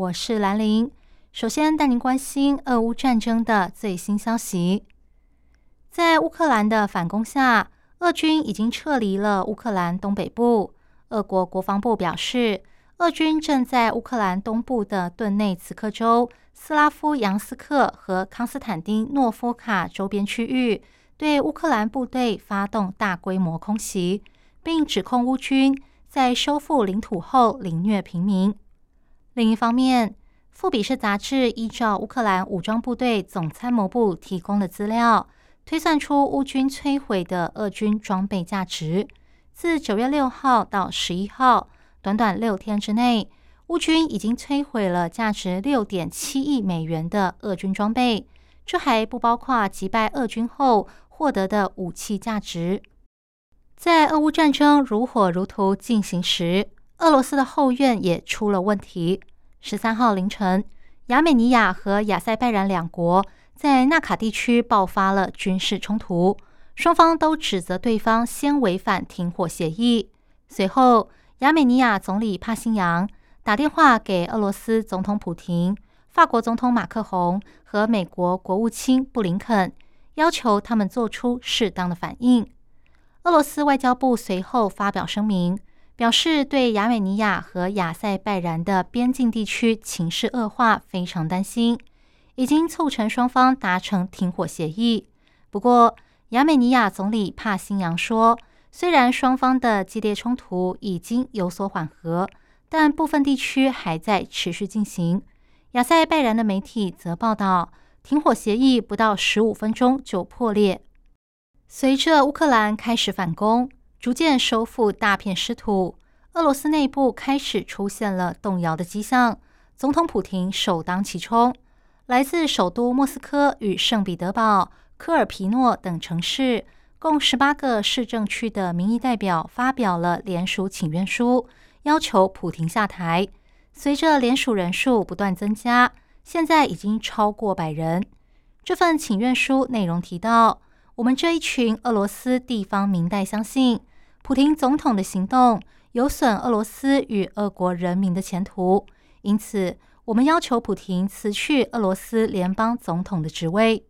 我是兰玲。首先带您关心俄乌战争的最新消息。在乌克兰的反攻下，俄军已经撤离了乌克兰东北部。俄国国防部表示。俄军正在乌克兰东部的顿内茨克州、斯拉夫扬斯克和康斯坦丁诺夫卡周边区域对乌克兰部队发动大规模空袭，并指控乌军在收复领土后凌虐平民。另一方面，《富比士》杂志依照乌克兰武装部队总参谋部提供的资料，推算出乌军摧毁的俄军装备价值，自九月六号到十一号。短短六天之内，乌军已经摧毁了价值六点七亿美元的俄军装备，这还不包括击败俄军后获得的武器价值。在俄乌战争如火如荼进行时，俄罗斯的后院也出了问题。十三号凌晨，亚美尼亚和亚塞拜然两国在纳卡地区爆发了军事冲突，双方都指责对方先违反停火协议。随后，亚美尼亚总理帕辛扬打电话给俄罗斯总统普廷、法国总统马克宏和美国国务卿布林肯，要求他们做出适当的反应。俄罗斯外交部随后发表声明，表示对亚美尼亚和亚塞拜然的边境地区情势恶化非常担心，已经促成双方达成停火协议。不过，亚美尼亚总理帕辛扬说。虽然双方的激烈冲突已经有所缓和，但部分地区还在持续进行。亚塞拜然的媒体则报道，停火协议不到十五分钟就破裂。随着乌克兰开始反攻，逐渐收复大片失土，俄罗斯内部开始出现了动摇的迹象。总统普廷首当其冲，来自首都莫斯科与圣彼得堡、科尔皮诺等城市。共十八个市政区的民意代表发表了联署请愿书，要求普廷下台。随着联署人数不断增加，现在已经超过百人。这份请愿书内容提到，我们这一群俄罗斯地方民代相信，普廷总统的行动有损俄罗斯与俄国人民的前途，因此我们要求普廷辞去俄罗斯联邦总统的职位。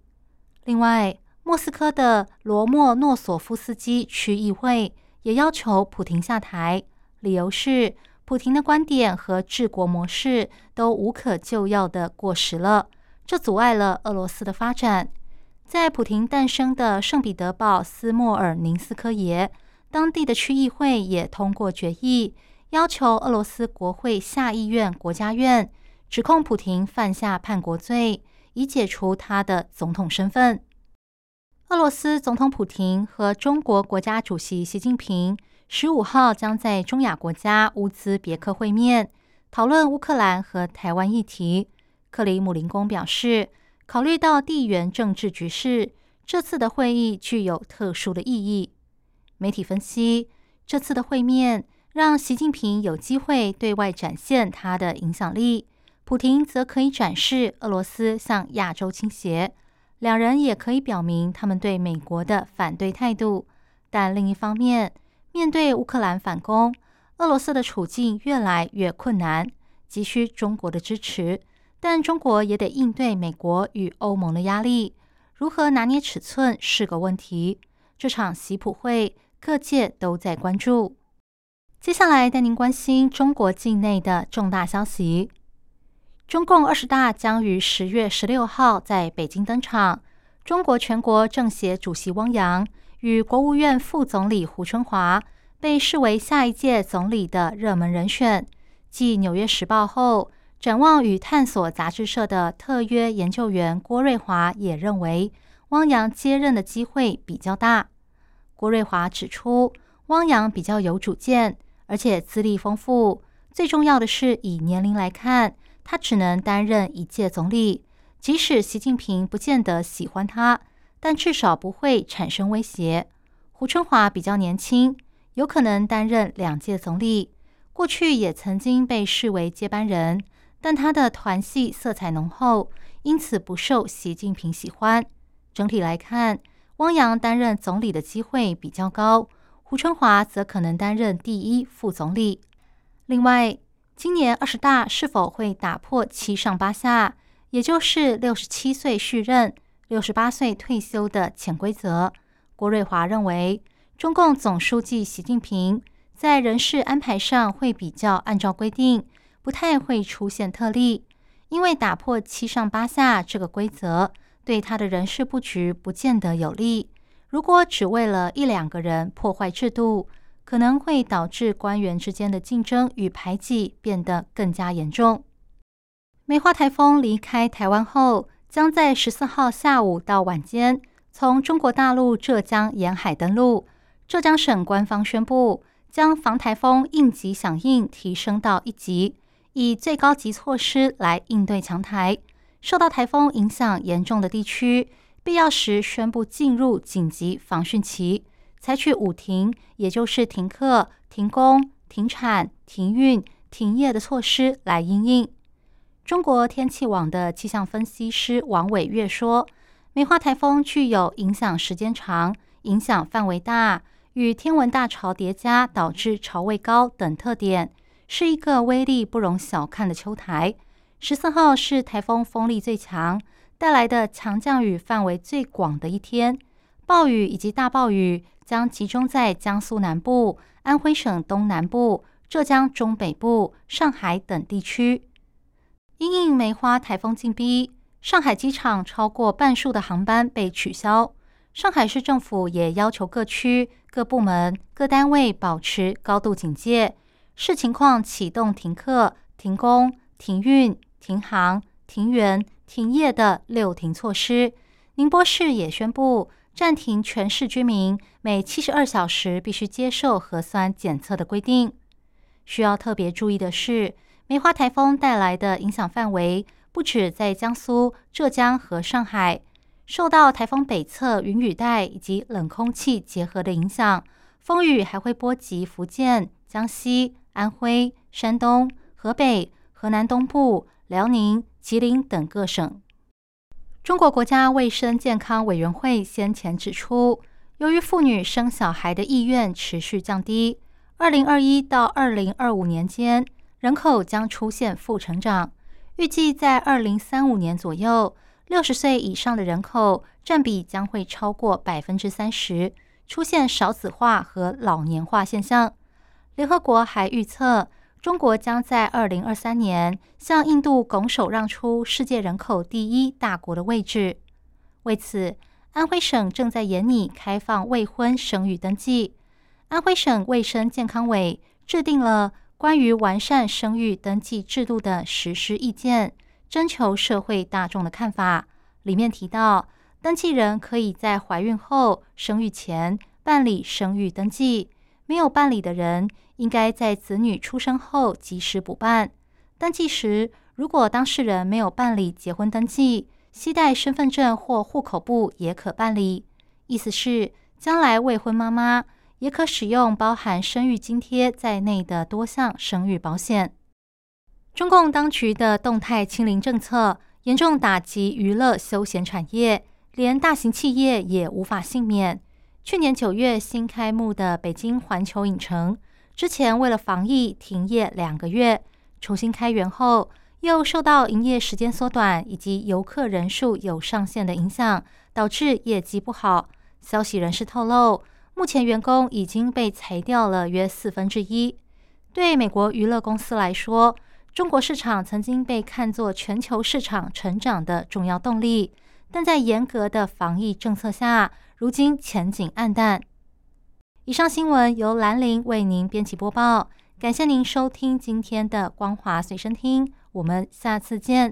另外，莫斯科的罗莫诺索夫斯基区议会也要求普廷下台，理由是普廷的观点和治国模式都无可救药的过时了，这阻碍了俄罗斯的发展。在普廷诞生的圣彼得堡斯莫尔宁斯科耶，当地的区议会也通过决议，要求俄罗斯国会下议院国家院指控普廷犯下叛国罪，以解除他的总统身份。俄罗斯总统普廷和中国国家主席习近平十五号将在中亚国家乌兹别克会面，讨论乌克兰和台湾议题。克里姆林宫表示，考虑到地缘政治局势，这次的会议具有特殊的意义。媒体分析，这次的会面让习近平有机会对外展现他的影响力，普廷则可以展示俄罗斯向亚洲倾斜。两人也可以表明他们对美国的反对态度，但另一方面，面对乌克兰反攻，俄罗斯的处境越来越困难，急需中国的支持。但中国也得应对美国与欧盟的压力，如何拿捏尺寸是个问题。这场习普会，各界都在关注。接下来带您关心中国境内的重大消息。中共二十大将于十月十六号在北京登场。中国全国政协主席汪洋与国务院副总理胡春华被视为下一届总理的热门人选。继《纽约时报》后，《展望与探索》杂志社的特约研究员郭瑞华也认为，汪洋接任的机会比较大。郭瑞华指出，汪洋比较有主见，而且资历丰富。最重要的是，以年龄来看。他只能担任一届总理。即使习近平不见得喜欢他，但至少不会产生威胁。胡春华比较年轻，有可能担任两届总理。过去也曾经被视为接班人，但他的团系色彩浓厚，因此不受习近平喜欢。整体来看，汪洋担任总理的机会比较高，胡春华则可能担任第一副总理。另外，今年二十大是否会打破七上八下，也就是六十七岁续任、六十八岁退休的潜规则？郭瑞华认为，中共总书记习近平。在人事安排上会比较按照规定，不太会出现特例，因为打破七上八下这个规则，对他的人事布局不见得有利。如果只为了一两个人破坏制度，可能会导致官员之间的竞争与排挤变得更加严重。梅花台风离开台湾后，将在十四号下午到晚间从中国大陆浙江沿海登陆。浙江省官方宣布。将防台风应急响应提升到一级，以最高级措施来应对强台。受到台风影响严重的地区，必要时宣布进入紧急防汛期，采取五停，也就是停课、停工、停产、停运、停业的措施来应应。中国天气网的气象分析师王伟月说：“梅花台风具有影响时间长、影响范围大。”与天文大潮叠加，导致潮位高等特点，是一个威力不容小看的秋台。十四号是台风风力最强，带来的强降雨范围最广的一天，暴雨以及大暴雨将集中在江苏南部、安徽省东南部、浙江中北部、上海等地区。因应梅花台风进逼，上海机场超过半数的航班被取消。上海市政府也要求各区。各部门、各单位保持高度警戒，视情况启动停课、停工、停运、停航、停园、停业的六停措施。宁波市也宣布暂停全市居民每七十二小时必须接受核酸检测的规定。需要特别注意的是，梅花台风带来的影响范围不止在江苏、浙江和上海。受到台风北侧云雨带以及冷空气结合的影响，风雨还会波及福建、江西、安徽、山东、河北、河南东部、辽宁、吉林等各省。中国国家卫生健康委员会先前指出，由于妇女生小孩的意愿持续降低，二零二一到二零二五年间，人口将出现负成长，预计在二零三五年左右。六十岁以上的人口占比将会超过百分之三十，出现少子化和老年化现象。联合国还预测，中国将在二零二三年向印度拱手让出世界人口第一大国的位置。为此，安徽省正在研拟开放未婚生育登记。安徽省卫生健康委制定了关于完善生育登记制度的实施意见。征求社会大众的看法，里面提到，登记人可以在怀孕后、生育前办理生育登记，没有办理的人应该在子女出生后及时补办。登记时，如果当事人没有办理结婚登记，携带身份证或户口簿也可办理。意思是，将来未婚妈妈也可使用包含生育津贴在内的多项生育保险。中共当局的动态清零政策严重打击娱乐休闲产业，连大型企业也无法幸免。去年九月新开幕的北京环球影城，之前为了防疫停业两个月，重新开园后又受到营业时间缩短以及游客人数有上限的影响，导致业绩不好。消息人士透露，目前员工已经被裁掉了约四分之一。对美国娱乐公司来说，中国市场曾经被看作全球市场成长的重要动力，但在严格的防疫政策下，如今前景暗淡。以上新闻由兰陵为您编辑播报，感谢您收听今天的光华随身听，我们下次见。